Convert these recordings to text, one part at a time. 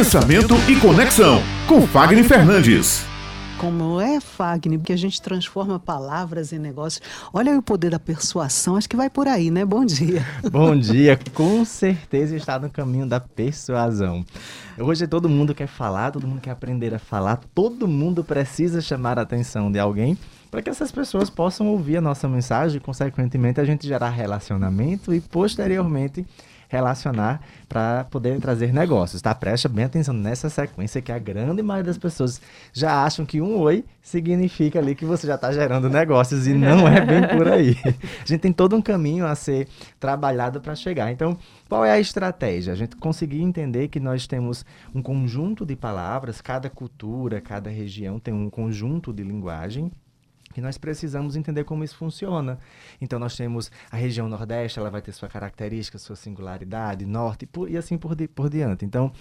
Pensamento e Conexão, com Fagner Fernandes. Como é, Fagner, porque a gente transforma palavras em negócios. Olha aí o poder da persuasão, acho que vai por aí, né? Bom dia. Bom dia, com certeza está no caminho da persuasão. Hoje todo mundo quer falar, todo mundo quer aprender a falar, todo mundo precisa chamar a atenção de alguém para que essas pessoas possam ouvir a nossa mensagem e, consequentemente, a gente gerar relacionamento e, posteriormente, relacionar para poder trazer negócios, tá? Presta bem atenção nessa sequência que a grande maioria das pessoas já acham que um oi significa ali que você já está gerando negócios e não é bem por aí. A gente tem todo um caminho a ser trabalhado para chegar. Então, qual é a estratégia? A gente conseguir entender que nós temos um conjunto de palavras, cada cultura, cada região tem um conjunto de linguagem e nós precisamos entender como isso funciona. Então nós temos a região Nordeste, ela vai ter sua característica, sua singularidade, Norte e assim por, di, por diante. Então,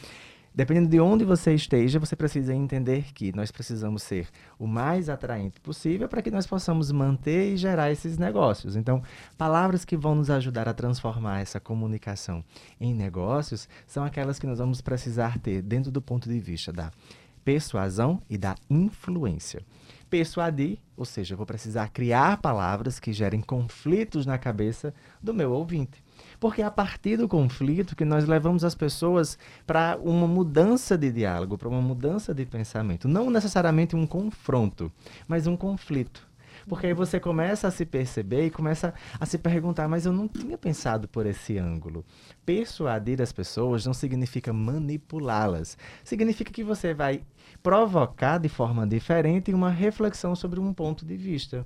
dependendo de onde você esteja, você precisa entender que nós precisamos ser o mais atraente possível para que nós possamos manter e gerar esses negócios. Então, palavras que vão nos ajudar a transformar essa comunicação em negócios são aquelas que nós vamos precisar ter dentro do ponto de vista da persuasão e da influência persuadir, ou seja, eu vou precisar criar palavras que gerem conflitos na cabeça do meu ouvinte. Porque é a partir do conflito que nós levamos as pessoas para uma mudança de diálogo, para uma mudança de pensamento. Não necessariamente um confronto, mas um conflito. Porque aí você começa a se perceber e começa a se perguntar, mas eu não tinha pensado por esse ângulo. Persuadir as pessoas não significa manipulá-las. Significa que você vai provocar de forma diferente uma reflexão sobre um ponto de vista.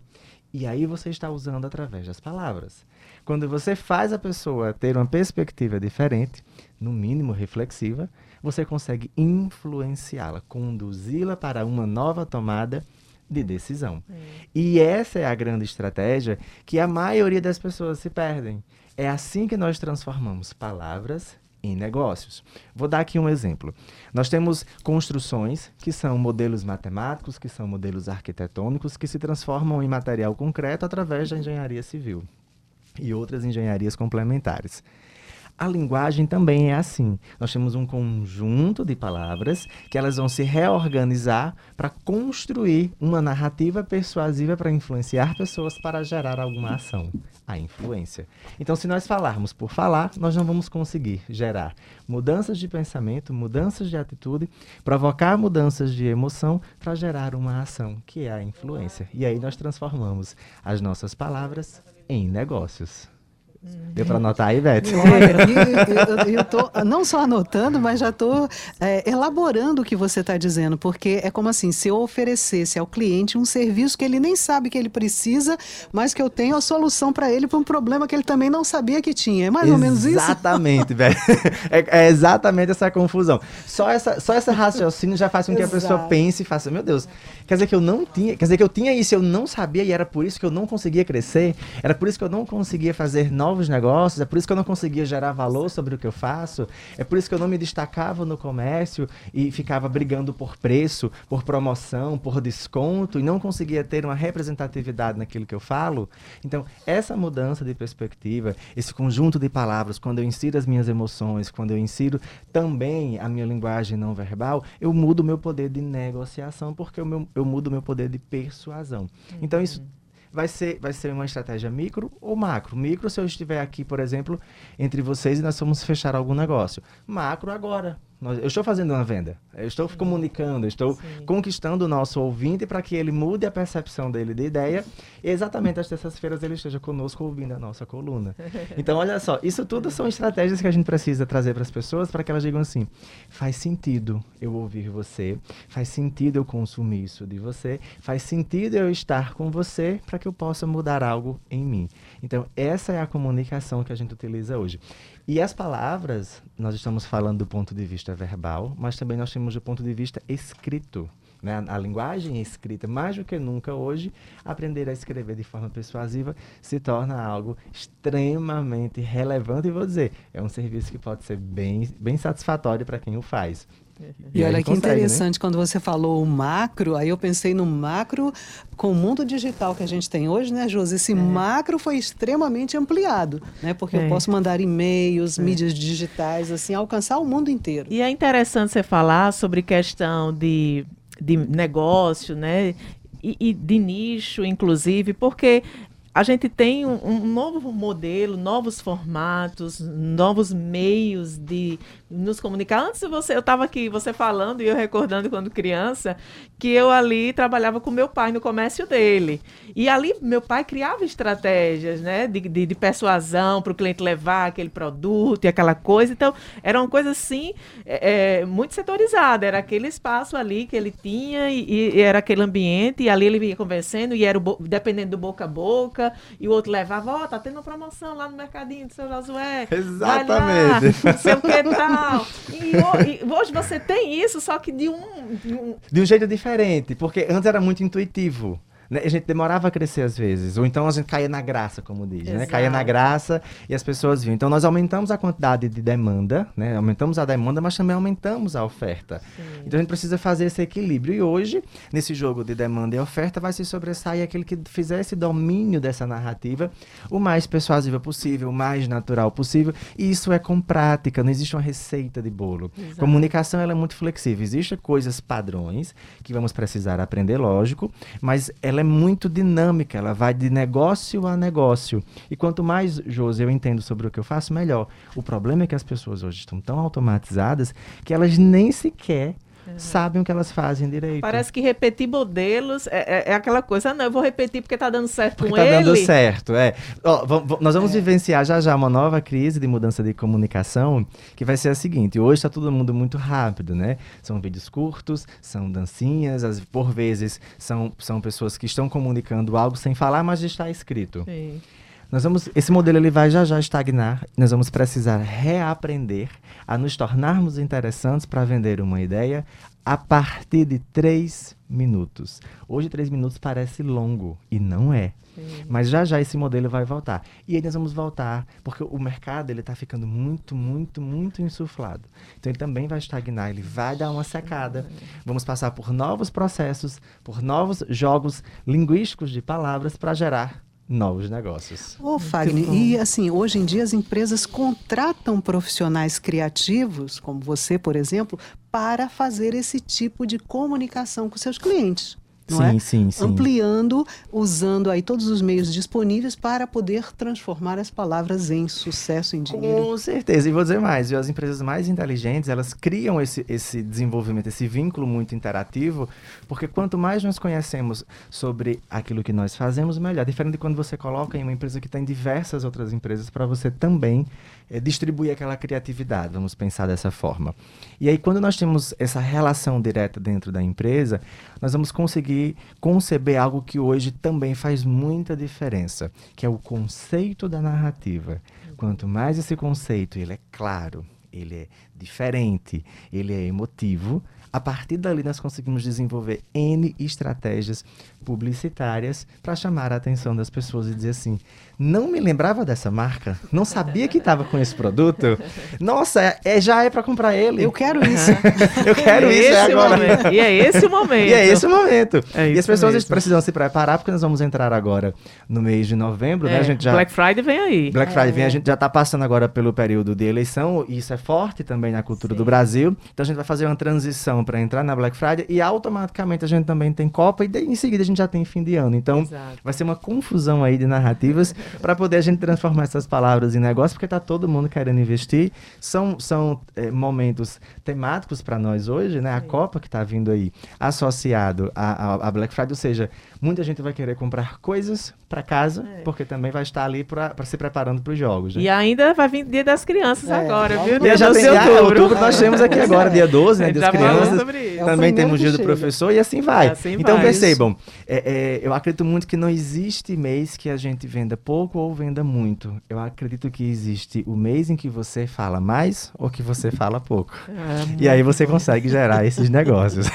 E aí você está usando através das palavras. Quando você faz a pessoa ter uma perspectiva diferente, no mínimo reflexiva, você consegue influenciá-la, conduzi-la para uma nova tomada de decisão. É. E essa é a grande estratégia que a maioria das pessoas se perdem. É assim que nós transformamos palavras em negócios. Vou dar aqui um exemplo. Nós temos construções que são modelos matemáticos, que são modelos arquitetônicos, que se transformam em material concreto através da engenharia civil e outras engenharias complementares. A linguagem também é assim. Nós temos um conjunto de palavras que elas vão se reorganizar para construir uma narrativa persuasiva para influenciar pessoas para gerar alguma ação, a influência. Então, se nós falarmos por falar, nós não vamos conseguir gerar mudanças de pensamento, mudanças de atitude, provocar mudanças de emoção para gerar uma ação, que é a influência. E aí nós transformamos as nossas palavras em negócios. Deu para anotar aí, Beth? Olha, eu estou não só anotando, mas já estou é, elaborando o que você está dizendo, porque é como assim, se eu oferecesse ao cliente um serviço que ele nem sabe que ele precisa, mas que eu tenho a solução para ele para um problema que ele também não sabia que tinha. É mais ou menos isso? Exatamente, velho. É, é, exatamente essa confusão. Só essa, só esse raciocínio já faz com que Exato. a pessoa pense e faça, meu Deus, quer dizer que eu não tinha, quer dizer que eu tinha isso, eu não sabia e era por isso que eu não conseguia crescer, era por isso que eu não conseguia fazer novos novos negócios, é por isso que eu não conseguia gerar valor sobre o que eu faço, é por isso que eu não me destacava no comércio e ficava brigando por preço, por promoção, por desconto e não conseguia ter uma representatividade naquilo que eu falo. Então, essa mudança de perspectiva, esse conjunto de palavras, quando eu insiro as minhas emoções, quando eu insiro também a minha linguagem não verbal, eu mudo o meu poder de negociação, porque eu, meu, eu mudo o meu poder de persuasão. Então, isso vai ser, vai ser uma estratégia micro ou macro. Micro, se eu estiver aqui, por exemplo, entre vocês e nós vamos fechar algum negócio. Macro agora. Eu estou fazendo uma venda, eu estou Sim. comunicando, eu estou Sim. conquistando o nosso ouvinte para que ele mude a percepção dele de ideia e exatamente às terças-feiras ele esteja conosco ouvindo a nossa coluna. Então, olha só, isso tudo são estratégias que a gente precisa trazer para as pessoas para que elas digam assim: faz sentido eu ouvir você, faz sentido eu consumir isso de você, faz sentido eu estar com você para que eu possa mudar algo em mim. Então, essa é a comunicação que a gente utiliza hoje. E as palavras, nós estamos falando do ponto de vista verbal, mas também nós temos do ponto de vista escrito. Né? A, linguagem escrita, mais do que nunca hoje, aprender a escrever de forma persuasiva se torna algo extremamente relevante. E vou dizer, é um serviço que pode ser bem, bem satisfatório para quem o faz. E, e olha que consegue, né? interessante, né? quando você falou o macro, aí eu pensei no macro com o mundo digital que a gente tem hoje, né, Josi? Esse é. macro foi extremamente ampliado, né? Porque é. eu posso mandar e-mails, é. mídias digitais, assim, alcançar o mundo inteiro. E é interessante você falar sobre questão de, de negócio, né? E, e de nicho, inclusive, porque a gente tem um, um, novo modelo, novos formatos, novos meios de nos comunicar. Antes você, eu estava aqui, você falando e eu recordando quando criança, que eu ali trabalhava com meu pai no comércio dele. E ali meu pai criava estratégias, né, de, de, de persuasão para o cliente levar aquele produto e aquela coisa. Então, era uma coisa assim, é, é, muito setorizada. Era aquele espaço ali que ele tinha e, e, era aquele ambiente, e ali ele ia conversando, e era o, dependendo do boca a boca, e o outro levava, ó, oh, tá tendo uma promoção lá no mercadinho do seu Josué. Exatamente. Lá, não sei o que tal. E, e, hoje você tem isso, só que de um, de um. De um jeito diferente, porque antes era muito intuitivo. Né? A gente demorava a crescer às vezes, ou então a gente caía na graça, como diz, né? Caía na graça e as pessoas viam. Então nós aumentamos a quantidade de demanda, né? Aumentamos a demanda, mas também aumentamos a oferta. Sim. Então a gente precisa fazer esse equilíbrio. E hoje, nesse jogo de demanda e oferta, vai se sobressair aquele que fizer esse domínio dessa narrativa o mais persuasiva possível, o mais natural possível. E isso é com prática, não existe uma receita de bolo. Exato. Comunicação ela é muito flexível. Existem coisas padrões que vamos precisar aprender, lógico, mas ela é é muito dinâmica, ela vai de negócio a negócio. E quanto mais, Josi, eu entendo sobre o que eu faço, melhor. O problema é que as pessoas hoje estão tão automatizadas que elas nem sequer Uhum. sabem o que elas fazem direito. Parece que repetir modelos é, é, é aquela coisa, ah, não, eu vou repetir porque está dando certo porque com tá ele. Está dando certo, é. nós vamos é. vivenciar já já uma nova crise de mudança de comunicação, que vai ser a seguinte, hoje está todo mundo muito rápido, né? São vídeos curtos, são dancinhas, as, por vezes são, são pessoas que estão comunicando algo sem falar, mas já está escrito. Sim. Nós vamos, esse modelo ele vai já já estagnar. Nós vamos precisar reaprender a nos tornarmos interessantes para vender uma ideia a partir de três minutos. Hoje três minutos parece longo e não é. Sim. Mas já já esse modelo vai voltar. E aí nós vamos voltar, porque o mercado ele está ficando muito, muito, muito insuflado. Então ele também vai estagnar, ele vai dar uma secada. Vamos passar por novos processos, por novos jogos linguísticos de palavras para gerar novos negócios. Ô, Fagner, e assim, hoje em dia as empresas contratam profissionais criativos, como você, por exemplo, para fazer esse tipo de comunicação com seus clientes não sim, é? Sim, sim. Ampliando, usando aí todos os meios disponíveis para poder transformar as palavras em sucesso, em dinheiro. Com certeza. E vou dizer mais, as empresas mais inteligentes, elas criam esse, esse desenvolvimento, esse vínculo muito interativo, porque quanto mais nós conhecemos sobre aquilo que nós fazemos, melhor. Diferente de quando você coloca em uma empresa que tem diversas outras empresas para você também é, distribuir aquela criatividade, vamos pensar dessa forma. E aí, quando nós temos essa relação direta dentro da empresa, nós vamos conseguir conceber algo que hoje também faz muita diferença, que é o conceito da narrativa. Quanto mais esse conceito ele é claro, ele é diferente, ele é emotivo, a partir dali, nós conseguimos desenvolver N estratégias publicitárias para chamar a atenção das pessoas e dizer assim: não me lembrava dessa marca, não sabia que estava com esse produto. Nossa, é, é já é para comprar ele. Eu quero isso. Eu quero é isso é agora. Momento. E é esse o momento. E é esse o momento. É e as pessoas mesmo. precisam se preparar porque nós vamos entrar agora no mês de novembro, né? A gente já... Black Friday vem aí. Black Friday vem, a gente já está passando agora pelo período de eleição e isso é forte também na cultura Sim. do Brasil. Então a gente vai fazer uma transição para entrar na Black Friday e automaticamente a gente também tem Copa e daí, em seguida a gente já tem fim de ano. Então Exato. vai ser uma confusão aí de narrativas para poder a gente transformar essas palavras em negócio, porque está todo mundo querendo investir. São, são é, momentos temáticos para nós hoje, né? A Sim. Copa que está vindo aí associado a Black Friday, ou seja, muita gente vai querer comprar coisas para casa, é. porque também vai estar ali para se preparando para os jogos. Né? E ainda vai vir Dia das Crianças é. agora, viu? Dia já, tem, já, outubro nós temos aqui agora, dia 12, né? A gente Das crianças. É Também primeiro temos o dia do chega. professor e assim vai. Assim então vai. percebam, é, é, eu acredito muito que não existe mês que a gente venda pouco ou venda muito. Eu acredito que existe o mês em que você fala mais ou que você fala pouco. Ah, E aí você consegue gerar esses negócios.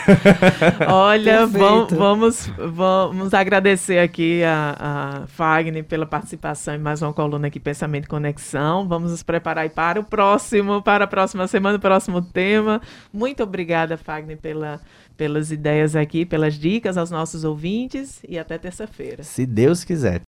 Olha, vam- Perfeito. vamos, vamos agradecer aqui a, a Fagner pela participação em mais uma coluna aqui, Pensamento e Conexão. Vamos nos preparar para o próximo, para a próxima semana, o próximo tema. Muito obrigada, Fagner, pela, pelas ideias aqui, pelas dicas aos nossos ouvintes e até terça-feira. Se Deus quiser.